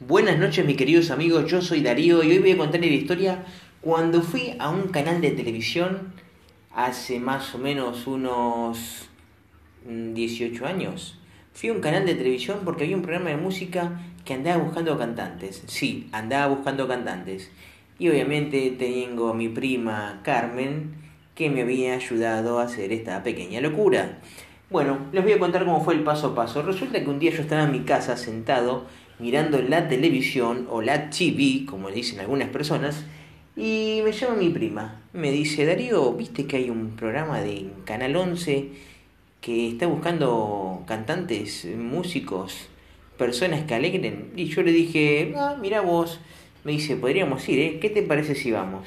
Buenas noches mis queridos amigos, yo soy Darío y hoy voy a contarles la historia cuando fui a un canal de televisión hace más o menos unos 18 mm, años. Fui a un canal de televisión porque había un programa de música que andaba buscando cantantes. Sí, andaba buscando cantantes. Y obviamente tengo a mi prima Carmen que me había ayudado a hacer esta pequeña locura. Bueno, les voy a contar cómo fue el paso a paso. Resulta que un día yo estaba en mi casa sentado mirando la televisión o la TV, como dicen algunas personas, y me llama mi prima. Me dice, Darío, ¿viste que hay un programa de Canal 11 que está buscando cantantes, músicos, personas que alegren? Y yo le dije, ah, mira vos. Me dice, podríamos ir, ¿eh? ¿Qué te parece si vamos?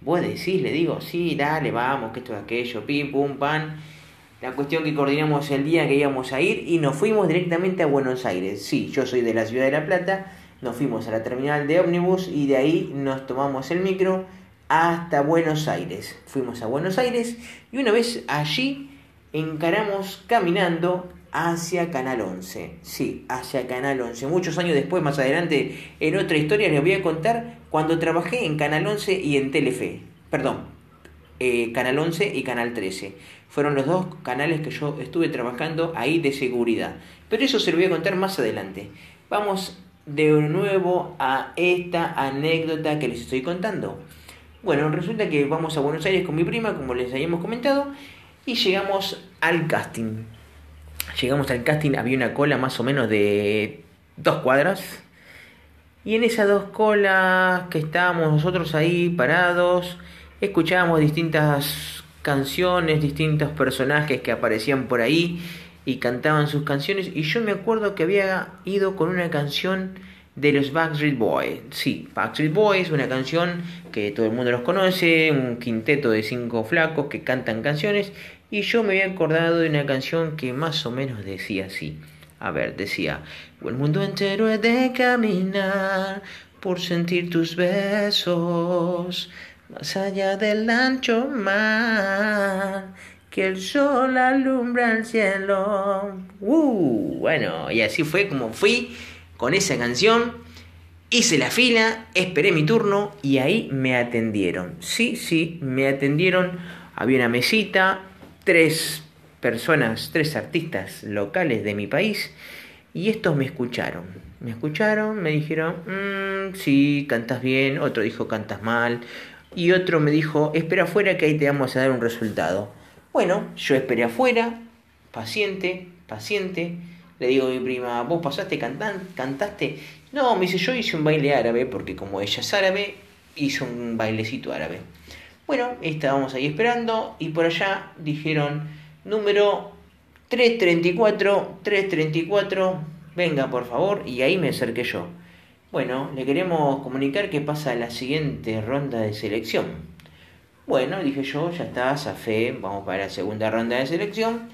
Vos decís, le digo, sí, dale, vamos, que esto es aquello, pim, pum, pan. La cuestión que coordinamos el día que íbamos a ir y nos fuimos directamente a Buenos Aires. Sí, yo soy de la ciudad de La Plata, nos fuimos a la terminal de ómnibus y de ahí nos tomamos el micro hasta Buenos Aires. Fuimos a Buenos Aires y una vez allí encaramos caminando hacia Canal 11. Sí, hacia Canal 11. Muchos años después, más adelante, en otra historia les voy a contar cuando trabajé en Canal 11 y en Telefe. Perdón, eh, Canal 11 y Canal 13. Fueron los dos canales que yo estuve trabajando ahí de seguridad. Pero eso se lo voy a contar más adelante. Vamos de nuevo a esta anécdota que les estoy contando. Bueno, resulta que vamos a Buenos Aires con mi prima, como les habíamos comentado, y llegamos al casting. Llegamos al casting, había una cola más o menos de dos cuadras. Y en esas dos colas que estábamos nosotros ahí parados, escuchábamos distintas canciones, distintos personajes que aparecían por ahí y cantaban sus canciones y yo me acuerdo que había ido con una canción de los Backstreet Boys. Sí, Backstreet Boys, una canción que todo el mundo los conoce, un quinteto de cinco flacos que cantan canciones y yo me había acordado de una canción que más o menos decía así. A ver, decía, el mundo entero es de caminar por sentir tus besos, más allá del ancho mar, que el sol alumbra el cielo. Uh, bueno, y así fue como fui con esa canción. Hice la fila, esperé mi turno y ahí me atendieron. Sí, sí, me atendieron. Había una mesita, tres personas, tres artistas locales de mi país y estos me escucharon. Me escucharon, me dijeron, mmm, sí, cantas bien, otro dijo, cantas mal, y otro me dijo, espera afuera que ahí te vamos a dar un resultado. Bueno, yo esperé afuera, paciente, paciente. Le digo a mi prima, ¿vos pasaste, cantaste? No, me dice, yo hice un baile árabe, porque como ella es árabe, hizo un bailecito árabe. Bueno, estábamos ahí esperando y por allá dijeron, número 334, 334, venga por favor, y ahí me acerqué yo. Bueno, le queremos comunicar que pasa la siguiente ronda de selección. Bueno, dije yo, ya está, fe, vamos para la segunda ronda de selección.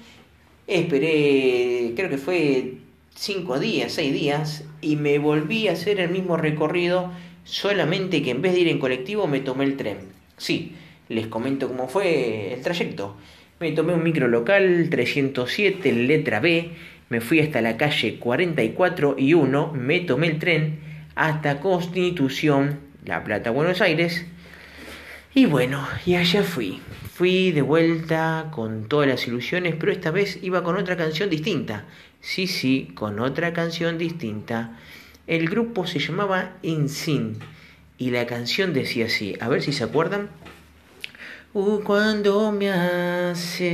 Esperé, creo que fue cinco días, seis días, y me volví a hacer el mismo recorrido, solamente que en vez de ir en colectivo me tomé el tren. Sí, les comento cómo fue el trayecto. Me tomé un micro local 307, letra B, me fui hasta la calle 44 y 1, me tomé el tren hasta Constitución, La Plata, Buenos Aires. Y bueno, y allá fui. Fui de vuelta con todas las ilusiones, pero esta vez iba con otra canción distinta. Sí, sí, con otra canción distinta. El grupo se llamaba Insin y la canción decía así, a ver si se acuerdan. Uh, cuando me acerque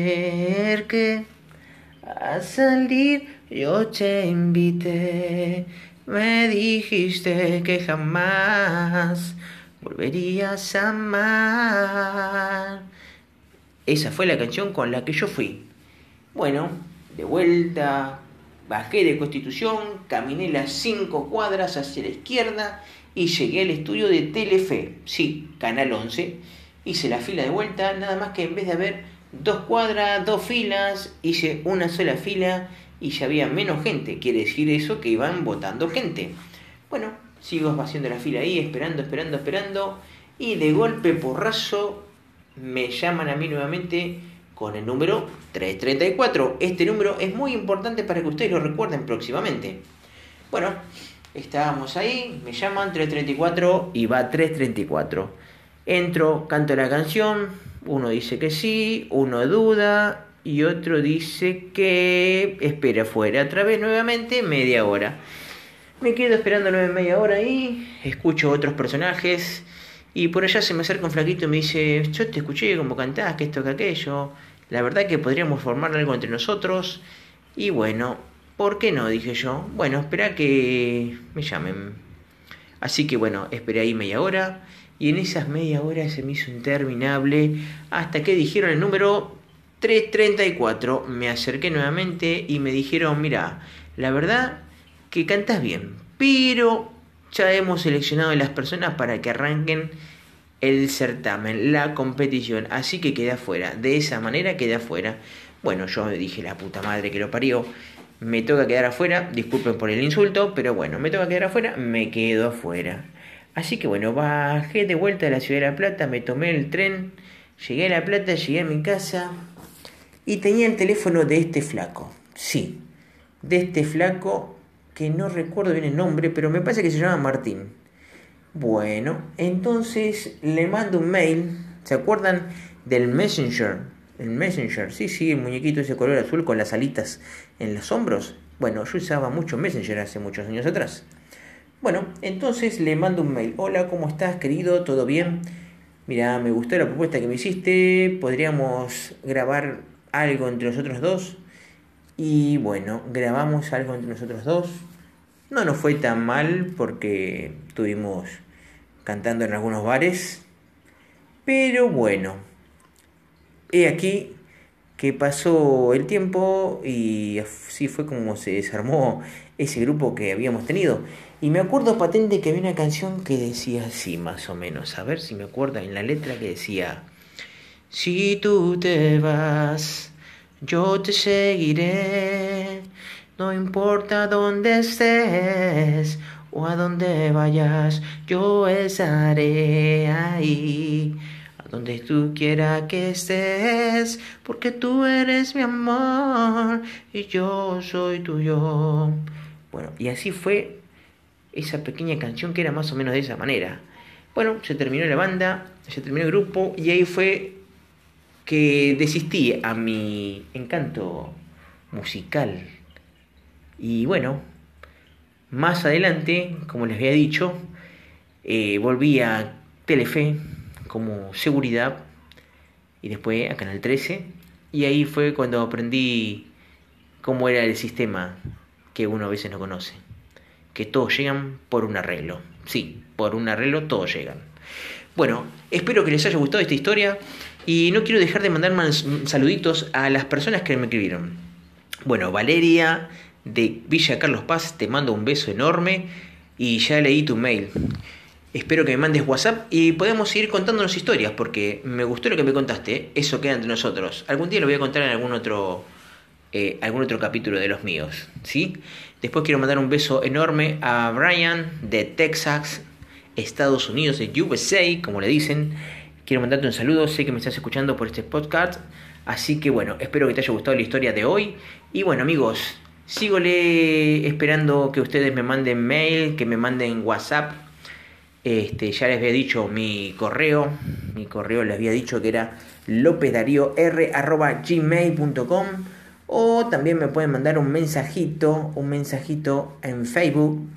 a salir, yo te invité me dijiste que jamás volverías a amar. Esa fue la canción con la que yo fui. Bueno, de vuelta, bajé de Constitución, caminé las cinco cuadras hacia la izquierda y llegué al estudio de Telefe, sí, Canal 11. Hice la fila de vuelta, nada más que en vez de haber dos cuadras, dos filas, hice una sola fila y ya había menos gente. Quiere decir eso que iban votando gente. Bueno, sigo haciendo la fila ahí, esperando, esperando, esperando. Y de golpe porrazo me llaman a mí nuevamente con el número 334. Este número es muy importante para que ustedes lo recuerden próximamente. Bueno, Estábamos ahí, me llaman 334 y va 334. Entro, canto la canción, uno dice que sí, uno duda y otro dice que espera afuera. Otra vez nuevamente media hora. Me quedo esperando nueve media hora ahí, escucho otros personajes y por allá se me acerca un flaquito y me dice, yo te escuché como cantás, que esto, que aquello. La verdad que podríamos formar algo entre nosotros. Y bueno, ¿por qué no? Dije yo. Bueno, espera que me llamen. Así que bueno, esperé ahí media hora. Y en esas media horas se me hizo interminable hasta que dijeron el número 334. Me acerqué nuevamente y me dijeron, mira, la verdad que cantas bien, pero ya hemos seleccionado las personas para que arranquen el certamen, la competición, así que queda afuera, de esa manera queda afuera. Bueno, yo dije la puta madre que lo parió, me toca quedar afuera, disculpen por el insulto, pero bueno, me toca quedar afuera, me quedo afuera. Así que bueno, bajé de vuelta a la ciudad de La Plata, me tomé el tren, llegué a La Plata, llegué a mi casa y tenía el teléfono de este flaco. Sí, de este flaco que no recuerdo bien el nombre, pero me parece que se llama Martín. Bueno, entonces le mando un mail. ¿Se acuerdan del Messenger? El Messenger, sí, sí, el muñequito ese color azul con las alitas en los hombros. Bueno, yo usaba mucho Messenger hace muchos años atrás. Bueno, entonces le mando un mail. Hola, ¿cómo estás, querido? ¿Todo bien? Mira, me gustó la propuesta que me hiciste. ¿Podríamos grabar algo entre nosotros dos? Y bueno, grabamos algo entre nosotros dos. No nos fue tan mal porque estuvimos cantando en algunos bares. Pero bueno, he aquí que pasó el tiempo y así fue como se desarmó ese grupo que habíamos tenido. Y me acuerdo patente que había una canción que decía así, más o menos. A ver si me acuerdo en la letra que decía: Si tú te vas yo te seguiré, no importa dónde estés o a dónde vayas, yo estaré ahí, a donde tú quieras que estés, porque tú eres mi amor y yo soy tuyo. Bueno, y así fue esa pequeña canción que era más o menos de esa manera. Bueno, se terminó la banda, se terminó el grupo y ahí fue que desistí a mi encanto musical. Y bueno, más adelante, como les había dicho, eh, volví a Telefe como seguridad y después a Canal 13. Y ahí fue cuando aprendí cómo era el sistema que uno a veces no conoce. Que todos llegan por un arreglo. Sí, por un arreglo todos llegan. Bueno, espero que les haya gustado esta historia. Y no quiero dejar de mandar saluditos a las personas que me escribieron. Bueno, Valeria de Villa Carlos Paz, te mando un beso enorme y ya leí tu mail. Espero que me mandes WhatsApp y podemos seguir contándonos historias porque me gustó lo que me contaste. Eso queda entre nosotros. Algún día lo voy a contar en algún otro, eh, algún otro capítulo de los míos. ¿sí? Después quiero mandar un beso enorme a Brian de Texas, Estados Unidos, de USA, como le dicen. Quiero mandarte un saludo, sé que me estás escuchando por este podcast. Así que bueno, espero que te haya gustado la historia de hoy. Y bueno amigos, sigo esperando que ustedes me manden mail, que me manden WhatsApp. Este, ya les había dicho mi correo. Mi correo les había dicho que era lopezdario.r.gmail.com o también me pueden mandar un mensajito, un mensajito en Facebook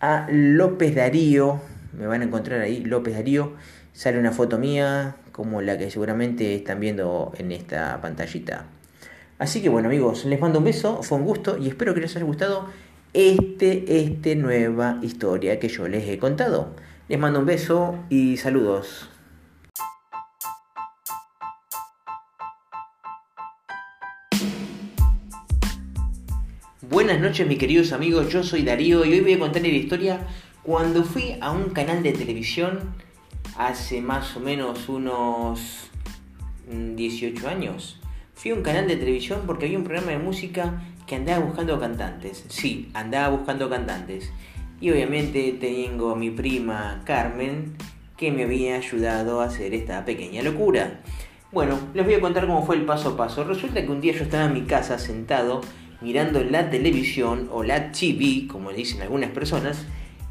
a López Darío. Me van a encontrar ahí, López Darío sale una foto mía como la que seguramente están viendo en esta pantallita. Así que bueno amigos, les mando un beso, fue un gusto y espero que les haya gustado este, este nueva historia que yo les he contado. Les mando un beso y saludos. Buenas noches mis queridos amigos, yo soy Darío y hoy voy a contarles la historia cuando fui a un canal de televisión hace más o menos unos 18 mm, años. Fui a un canal de televisión porque había un programa de música que andaba buscando cantantes. Sí, andaba buscando cantantes. Y obviamente tengo a mi prima Carmen que me había ayudado a hacer esta pequeña locura. Bueno, les voy a contar cómo fue el paso a paso. Resulta que un día yo estaba en mi casa sentado mirando la televisión o la TV, como le dicen algunas personas,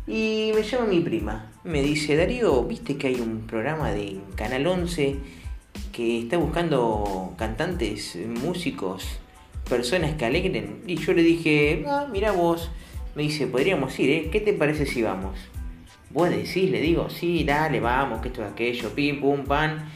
y me llama mi prima. Me dice, Darío, ¿viste que hay un programa de Canal 11 que está buscando cantantes, músicos, personas que alegren? Y yo le dije, ah, mira vos. Me dice, podríamos ir, ¿eh? ¿Qué te parece si vamos? Vos decís, le digo, sí, dale, vamos, que esto es aquello, pim, pum, pan.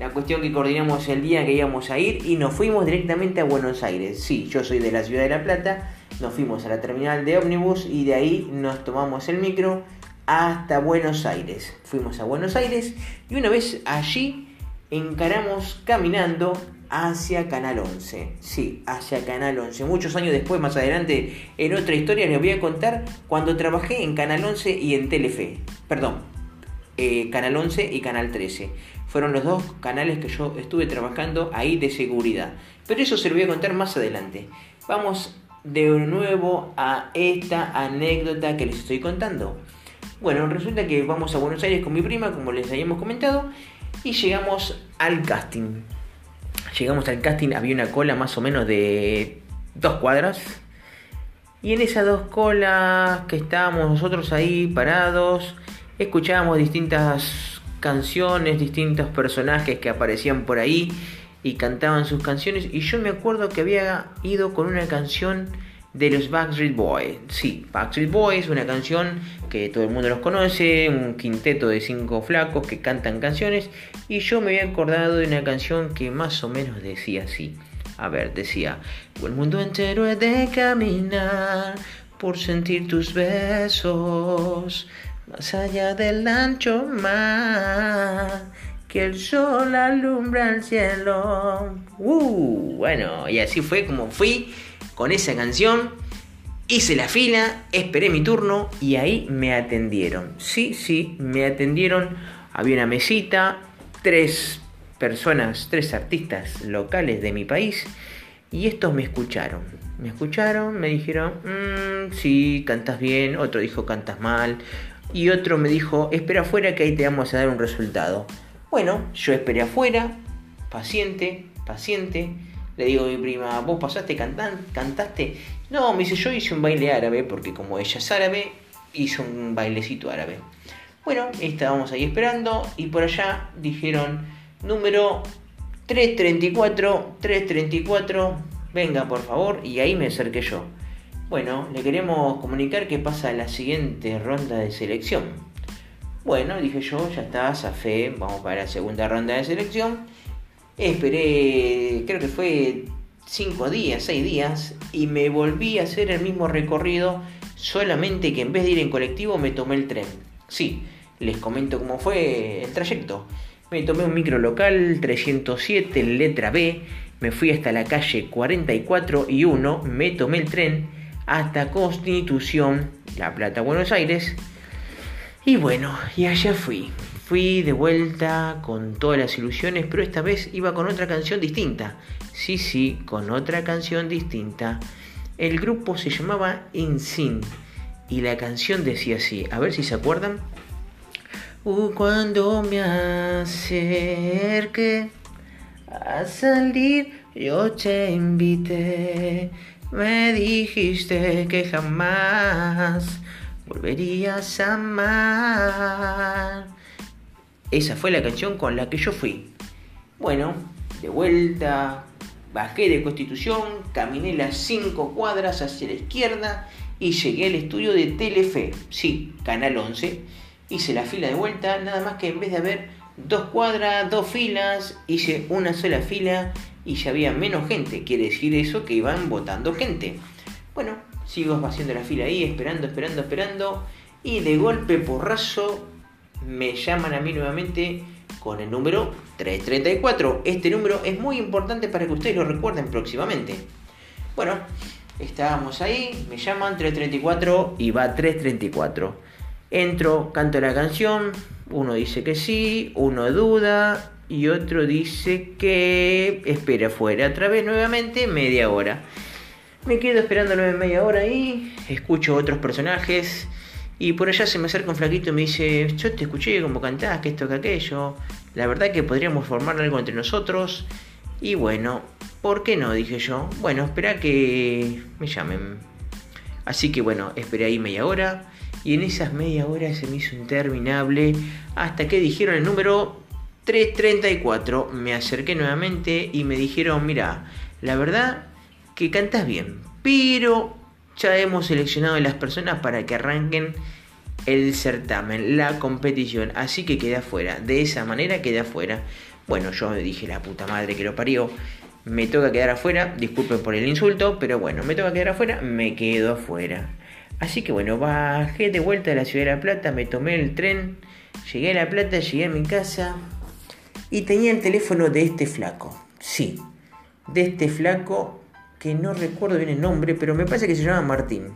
La cuestión que coordinamos el día que íbamos a ir y nos fuimos directamente a Buenos Aires. Sí, yo soy de la ciudad de La Plata, nos fuimos a la terminal de ómnibus y de ahí nos tomamos el micro hasta Buenos Aires. Fuimos a Buenos Aires y una vez allí encaramos caminando hacia Canal 11. Sí, hacia Canal 11. Muchos años después, más adelante, en otra historia les voy a contar cuando trabajé en Canal 11 y en Telefe. Perdón, eh, Canal 11 y Canal 13. Fueron los dos canales que yo estuve trabajando ahí de seguridad. Pero eso se lo voy a contar más adelante. Vamos de nuevo a esta anécdota que les estoy contando. Bueno, resulta que vamos a Buenos Aires con mi prima, como les habíamos comentado, y llegamos al casting. Llegamos al casting, había una cola más o menos de dos cuadras. Y en esas dos colas que estábamos nosotros ahí parados, escuchábamos distintas canciones, distintos personajes que aparecían por ahí y cantaban sus canciones. Y yo me acuerdo que había ido con una canción de los Backstreet Boys. Sí, Backstreet Boys, una canción que todo el mundo los conoce, un quinteto de cinco flacos que cantan canciones. Y yo me había acordado de una canción que más o menos decía así. A ver, decía, el mundo entero es de caminar por sentir tus besos, más allá del ancho mar, que el sol alumbra el cielo. Uh, bueno, y así fue como fui con esa canción. Hice la fila, esperé mi turno y ahí me atendieron. Sí, sí, me atendieron. Había una mesita, tres personas, tres artistas locales de mi país y estos me escucharon. Me escucharon, me dijeron, mmm, sí, cantas bien, otro dijo, cantas mal y otro me dijo, espera afuera que ahí te vamos a dar un resultado. Bueno, yo esperé afuera, paciente, paciente le digo a mi prima, ¿vos pasaste, cantaste? No, me dice, yo hice un baile árabe, porque como ella es árabe, hizo un bailecito árabe. Bueno, estábamos ahí esperando y por allá dijeron, número 334, 334, venga por favor, y ahí me acerqué yo. Bueno, le queremos comunicar que pasa la siguiente ronda de selección. Bueno, dije yo, ya está, fe vamos para la segunda ronda de selección. Esperé, creo que fue 5 días, 6 días, y me volví a hacer el mismo recorrido, solamente que en vez de ir en colectivo me tomé el tren. Sí, les comento cómo fue el trayecto. Me tomé un micro local 307, letra B, me fui hasta la calle 44 y 1, me tomé el tren hasta Constitución, La Plata, Buenos Aires. Y bueno, y allá fui. Fui de vuelta con todas las ilusiones, pero esta vez iba con otra canción distinta. Sí, sí, con otra canción distinta. El grupo se llamaba InSyn y la canción decía así, a ver si se acuerdan. Uh, cuando me acerqué a salir, yo te invité, me dijiste que jamás volverías a amar. Esa fue la canción con la que yo fui. Bueno, de vuelta, bajé de Constitución, caminé las cinco cuadras hacia la izquierda y llegué al estudio de Telefe, sí, Canal 11. Hice la fila de vuelta, nada más que en vez de haber dos cuadras, dos filas, hice una sola fila y ya había menos gente. Quiere decir eso que iban votando gente. Bueno, sigo haciendo la fila ahí, esperando, esperando, esperando. Y de golpe porrazo me llaman a mí nuevamente con el número 334. Este número es muy importante para que ustedes lo recuerden próximamente. Bueno, estábamos ahí, me llaman 334 y va 334. Entro, canto la canción, uno dice que sí, uno duda y otro dice que espera afuera. Otra vez nuevamente media hora. Me quedo esperando media hora ahí, escucho otros personajes y por allá se me acerca un flaquito y me dice, yo te escuché como cantás, que esto, que aquello. La verdad que podríamos formar algo entre nosotros. Y bueno, ¿Por qué no? Dije yo. Bueno, espera que me llamen. Así que bueno, esperé ahí media hora. Y en esas media hora se me hizo interminable. Hasta que dijeron el número 334. Me acerqué nuevamente y me dijeron, mira, la verdad que cantas bien. Pero ya hemos seleccionado las personas para que arranquen el certamen, la competición. Así que quedé afuera. De esa manera quedé afuera. Bueno, yo dije la puta madre que lo parió. Me toca quedar afuera. Disculpen por el insulto. Pero bueno, me toca quedar afuera. Me quedo afuera. Así que bueno, bajé de vuelta a la ciudad de La Plata. Me tomé el tren. Llegué a La Plata. Llegué a mi casa. Y tenía el teléfono de este flaco. Sí. De este flaco que no recuerdo bien el nombre. Pero me parece que se llama Martín.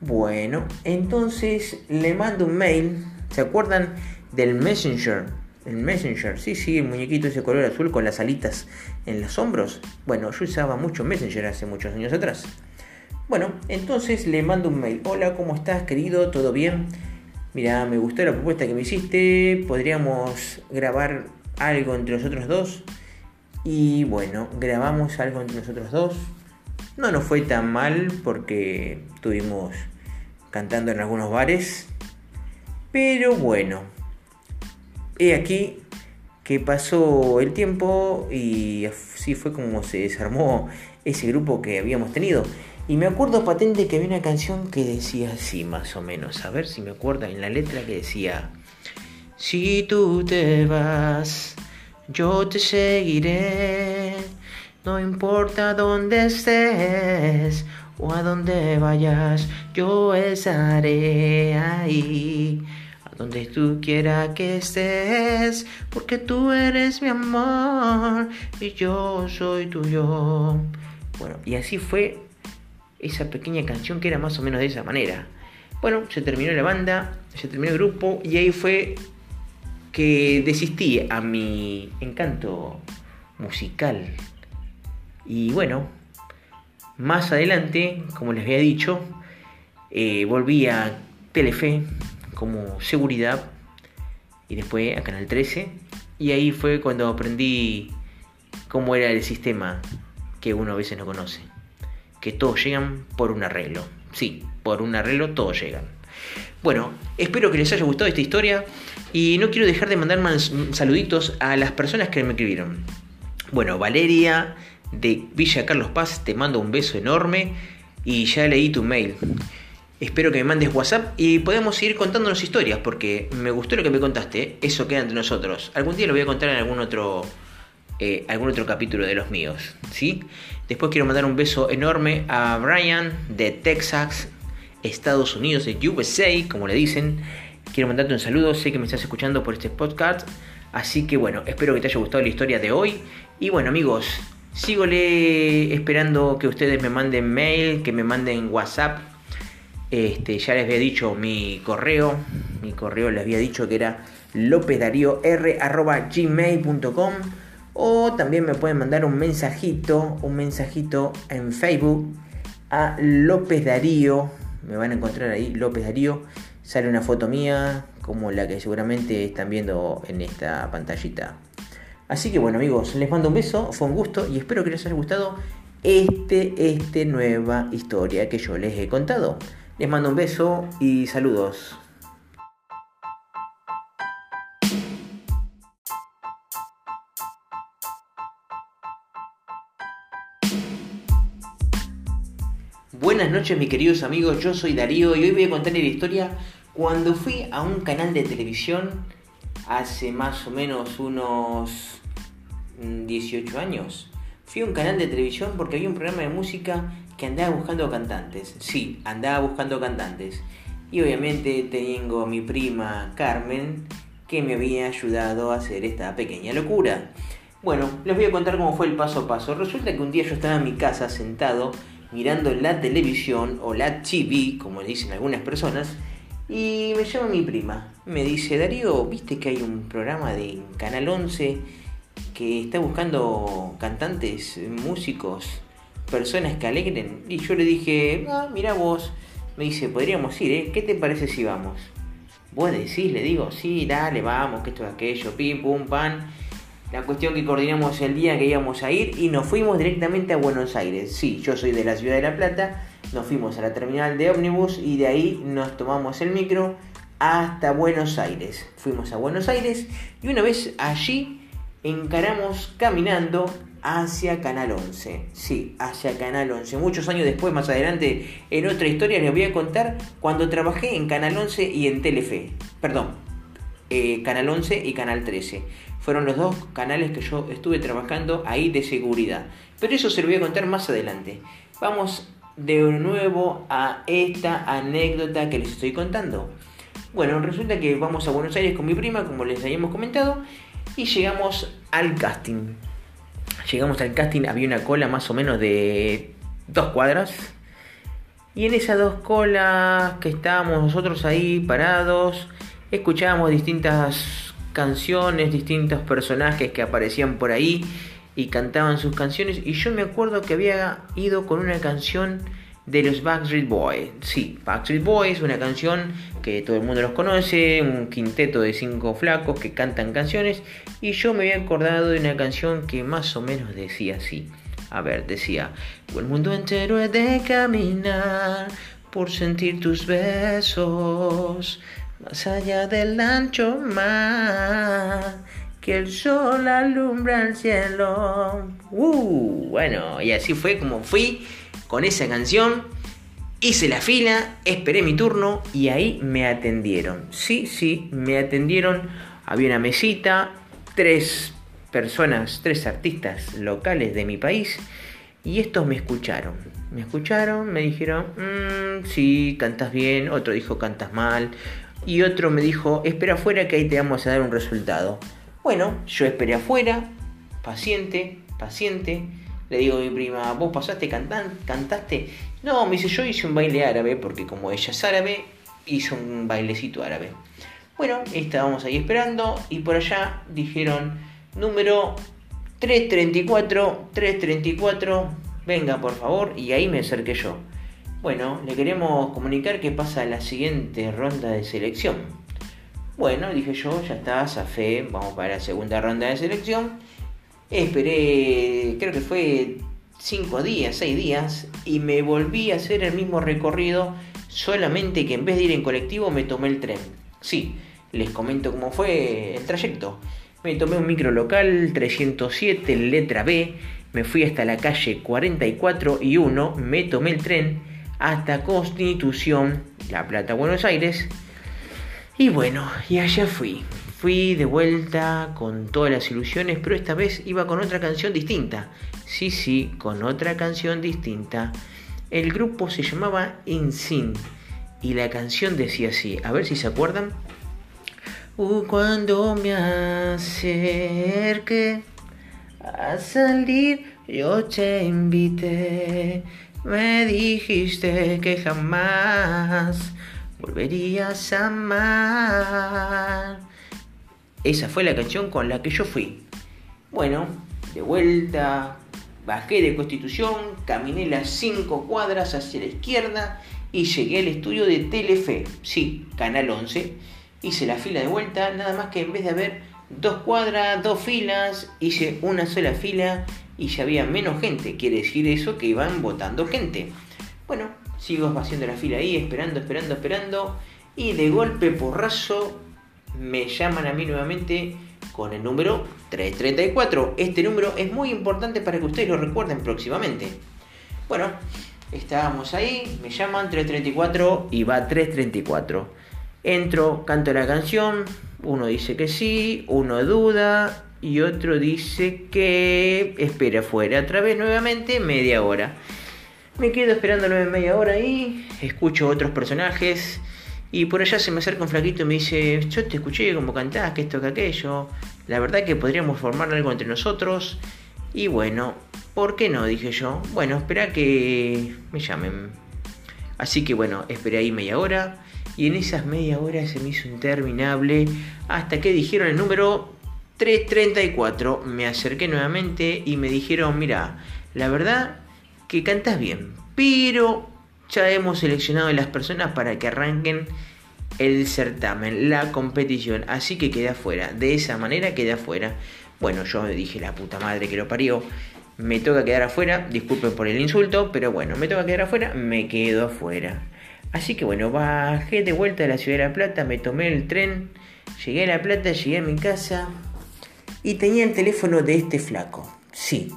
Bueno, entonces le mando un mail. ¿Se acuerdan del Messenger? El Messenger, sí, sí, el muñequito ese color azul con las alitas en los hombros. Bueno, yo usaba mucho Messenger hace muchos años atrás. Bueno, entonces le mando un mail. Hola, ¿cómo estás, querido? ¿Todo bien? Mira, me gustó la propuesta que me hiciste. Podríamos grabar algo entre nosotros dos. Y bueno, grabamos algo entre nosotros dos. No nos fue tan mal porque estuvimos cantando en algunos bares. Pero bueno, he aquí que pasó el tiempo y así fue como se desarmó ese grupo que habíamos tenido. Y me acuerdo patente que había una canción que decía así, más o menos. A ver si me acuerdo en la letra que decía: Si tú te vas, yo te seguiré. No importa dónde estés o a dónde vayas, yo estaré ahí donde tú quieras que estés, porque tú eres mi amor y yo soy tuyo. Bueno, y así fue esa pequeña canción que era más o menos de esa manera. Bueno, se terminó la banda, se terminó el grupo y ahí fue que desistí a mi encanto musical. Y bueno, más adelante, como les había dicho, eh, volví a Telefe como seguridad y después a Canal 13 y ahí fue cuando aprendí cómo era el sistema que uno a veces no conoce. Que todos llegan por un arreglo. Sí, por un arreglo todos llegan. Bueno, espero que les haya gustado esta historia y no quiero dejar de mandar más saluditos a las personas que me escribieron. Bueno, Valeria de Villa Carlos Paz, te mando un beso enorme y ya leí tu mail. Espero que me mandes WhatsApp y podemos seguir contándonos historias porque me gustó lo que me contaste. Eso queda entre nosotros. Algún día lo voy a contar en algún otro, eh, algún otro capítulo de los míos. ¿sí? Después quiero mandar un beso enorme a Brian de Texas, Estados Unidos, de USA, como le dicen. Quiero mandarte un saludo. Sé que me estás escuchando por este podcast. Así que bueno, espero que te haya gustado la historia de hoy. Y bueno amigos, sigo esperando que ustedes me manden mail, que me manden WhatsApp. Este, ya les había dicho mi correo, mi correo les había dicho que era lopezdaríor.gmail.com o también me pueden mandar un mensajito, un mensajito en Facebook a López Darío, me van a encontrar ahí López Darío, sale una foto mía como la que seguramente están viendo en esta pantallita. Así que bueno amigos, les mando un beso, fue un gusto y espero que les haya gustado este, este nueva historia que yo les he contado. Les mando un beso y saludos. Buenas noches mis queridos amigos, yo soy Darío y hoy voy a contarles la historia cuando fui a un canal de televisión hace más o menos unos 18 mm, años. Fui a un canal de televisión porque había un programa de música que andaba buscando cantantes. Sí, andaba buscando cantantes. Y obviamente tengo a mi prima Carmen que me había ayudado a hacer esta pequeña locura. Bueno, les voy a contar cómo fue el paso a paso. Resulta que un día yo estaba en mi casa sentado mirando la televisión o la TV, como le dicen algunas personas, y me llama mi prima. Me dice, Darío, ¿viste que hay un programa de Canal 11 que está buscando cantantes, músicos personas que alegren. Y yo le dije, ah, mira vos. Me dice, podríamos ir, ¿eh? ¿Qué te parece si vamos? Vos decís, le digo, sí, dale, vamos, que esto es aquello, pim, pum, pan. La cuestión que coordinamos el día que íbamos a ir y nos fuimos directamente a Buenos Aires. Sí, yo soy de la ciudad de La Plata, nos fuimos a la terminal de ómnibus y de ahí nos tomamos el micro hasta Buenos Aires. Fuimos a Buenos Aires y una vez allí encaramos caminando hacia Canal 11. Sí, hacia Canal 11. Muchos años después, más adelante, en otra historia les voy a contar cuando trabajé en Canal 11 y en Telefe. Perdón, eh, Canal 11 y Canal 13. Fueron los dos canales que yo estuve trabajando ahí de seguridad. Pero eso se lo voy a contar más adelante. Vamos de nuevo a esta anécdota que les estoy contando. Bueno, resulta que vamos a Buenos Aires con mi prima, como les habíamos comentado, y llegamos al casting. Llegamos al casting, había una cola más o menos de dos cuadras. Y en esas dos colas que estábamos nosotros ahí parados, escuchábamos distintas canciones, distintos personajes que aparecían por ahí y cantaban sus canciones. Y yo me acuerdo que había ido con una canción de los Backstreet Boys. Sí, Backstreet Boys, una canción que todo el mundo los conoce, un quinteto de cinco flacos que cantan canciones. Y yo me había acordado de una canción que más o menos decía así. A ver, decía, el mundo entero es de caminar por sentir tus besos, más allá del ancho mar, que el sol alumbra el cielo. Uh, bueno, y así fue como fui con esa canción. Hice la fila, esperé mi turno y ahí me atendieron. Sí, sí, me atendieron. Había una mesita, tres personas, tres artistas locales de mi país y estos me escucharon. Me escucharon, me dijeron, mmm, sí, cantas bien, otro dijo, cantas mal y otro me dijo, espera afuera que ahí te vamos a dar un resultado. Bueno, yo esperé afuera, paciente, paciente le digo a mi prima, ¿vos pasaste, cantaste? No, me dice, yo hice un baile árabe, porque como ella es árabe, hizo un bailecito árabe. Bueno, estábamos ahí esperando y por allá dijeron, número 334, 334, venga por favor, y ahí me acerqué yo. Bueno, le queremos comunicar que pasa la siguiente ronda de selección. Bueno, dije yo, ya está, fe, vamos para la segunda ronda de selección. Esperé, creo que fue 5 días, 6 días, y me volví a hacer el mismo recorrido, solamente que en vez de ir en colectivo me tomé el tren. Sí, les comento cómo fue el trayecto. Me tomé un micro local 307, letra B, me fui hasta la calle 44 y 1, me tomé el tren hasta Constitución, La Plata, Buenos Aires. Y bueno, y allá fui. Fui de vuelta con todas las ilusiones, pero esta vez iba con otra canción distinta. Sí, sí, con otra canción distinta. El grupo se llamaba InSyn y la canción decía así, a ver si se acuerdan. Uh, cuando me acerqué a salir, yo te invité, me dijiste que jamás volverías a amar. Esa fue la canción con la que yo fui. Bueno, de vuelta, bajé de Constitución, caminé las 5 cuadras hacia la izquierda y llegué al estudio de Telefe, sí, Canal 11. Hice la fila de vuelta, nada más que en vez de haber dos cuadras, dos filas, hice una sola fila y ya había menos gente. Quiere decir eso que iban votando gente. Bueno, sigo haciendo la fila ahí, esperando, esperando, esperando. Y de golpe porrazo me llaman a mí nuevamente con el número 334. Este número es muy importante para que ustedes lo recuerden próximamente. Bueno, estábamos ahí, me llaman 334 y va 334. Entro, canto la canción, uno dice que sí, uno duda y otro dice que espera afuera. Otra vez nuevamente media hora. Me quedo esperando nueve media hora ahí, escucho otros personajes y por allá se me acerca un flaquito y me dice, yo te escuché como cantás, que esto, que aquello. La verdad que podríamos formar algo entre nosotros. Y bueno, ¿por qué no? Dije yo. Bueno, espera que me llamen. Así que bueno, esperé ahí media hora. Y en esas media hora se me hizo interminable. Hasta que dijeron el número 334. Me acerqué nuevamente y me dijeron, mira, la verdad que cantas bien. Pero ya hemos seleccionado a las personas para que arranquen el certamen, la competición, así que queda afuera, de esa manera queda afuera. Bueno, yo dije, la puta madre que lo parió, me toca quedar afuera, disculpen por el insulto, pero bueno, me toca quedar afuera, me quedo afuera. Así que bueno, bajé de vuelta de la ciudad de La Plata, me tomé el tren, llegué a La Plata, llegué a mi casa y tenía el teléfono de este flaco. Sí,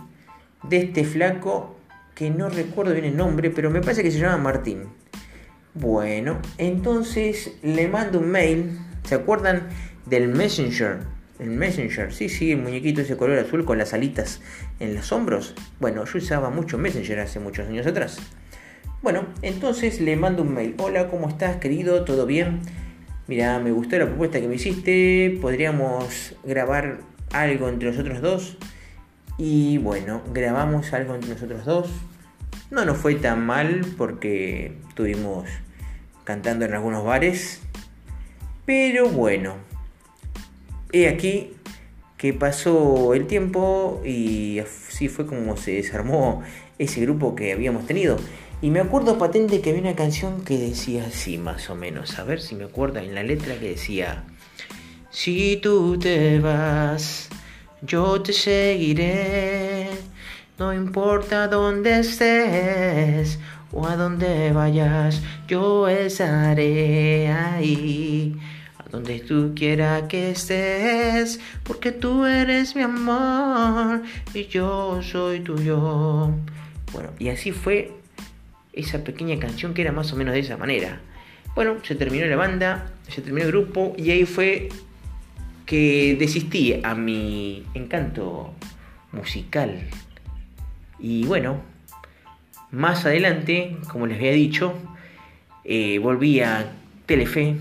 de este flaco que no recuerdo bien el nombre, pero me parece que se llama Martín. Bueno, entonces le mando un mail, ¿se acuerdan del Messenger? El Messenger, sí, sí, el muñequito ese color azul con las alitas en los hombros. Bueno, yo usaba mucho Messenger hace muchos años atrás. Bueno, entonces le mando un mail. Hola, ¿cómo estás, querido? ¿Todo bien? Mira, me gustó la propuesta que me hiciste. Podríamos grabar algo entre nosotros dos. Y bueno, grabamos algo entre nosotros dos. No nos fue tan mal porque estuvimos cantando en algunos bares. Pero bueno, he aquí que pasó el tiempo y así fue como se desarmó ese grupo que habíamos tenido. Y me acuerdo patente que había una canción que decía así, más o menos. A ver si me acuerdo en la letra que decía: Si tú te vas, yo te seguiré. No importa dónde estés o a dónde vayas, yo estaré ahí. A donde tú quieras que estés, porque tú eres mi amor y yo soy tuyo. Bueno, y así fue esa pequeña canción que era más o menos de esa manera. Bueno, se terminó la banda, se terminó el grupo y ahí fue que desistí a mi encanto musical. Y bueno, más adelante, como les había dicho, eh, volví a Telefe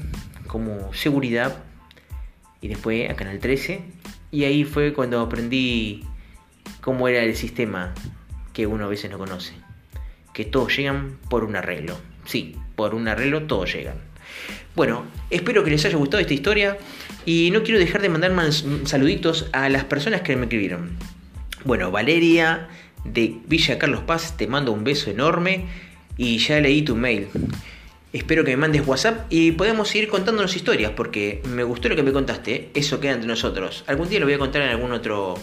como seguridad y después a Canal 13 y ahí fue cuando aprendí cómo era el sistema que uno a veces no conoce que todos llegan por un arreglo. Sí, por un arreglo todos llegan. Bueno, espero que les haya gustado esta historia y no quiero dejar de mandar más saluditos a las personas que me escribieron. Bueno, Valeria de Villa Carlos Paz, te mando un beso enorme y ya leí tu mail. Espero que me mandes WhatsApp y podemos seguir contándonos historias porque me gustó lo que me contaste, eso queda entre nosotros. Algún día lo voy a contar en algún otro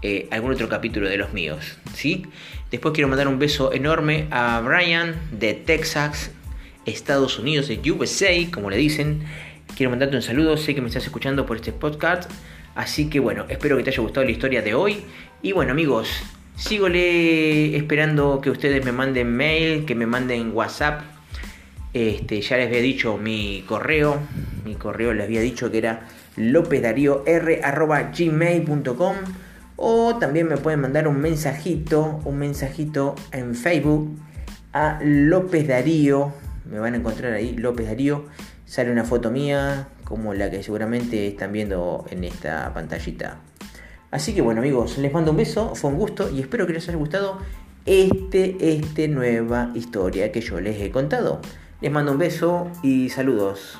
eh, algún otro capítulo de los míos. ¿sí? Después quiero mandar un beso enorme a Brian de Texas, Estados Unidos, de USA, como le dicen. Quiero mandarte un saludo, sé que me estás escuchando por este podcast. Así que bueno, espero que te haya gustado la historia de hoy. Y bueno amigos, sigo esperando que ustedes me manden mail, que me manden WhatsApp. Este, ya les había dicho mi correo. Mi correo les había dicho que era lopezdario.r.gmail.com o también me pueden mandar un mensajito, un mensajito en Facebook a López Darío. Me van a encontrar ahí, López Darío. Sale una foto mía, como la que seguramente están viendo en esta pantallita. Así que bueno amigos, les mando un beso, fue un gusto y espero que les haya gustado este, este nueva historia que yo les he contado. Les mando un beso y saludos.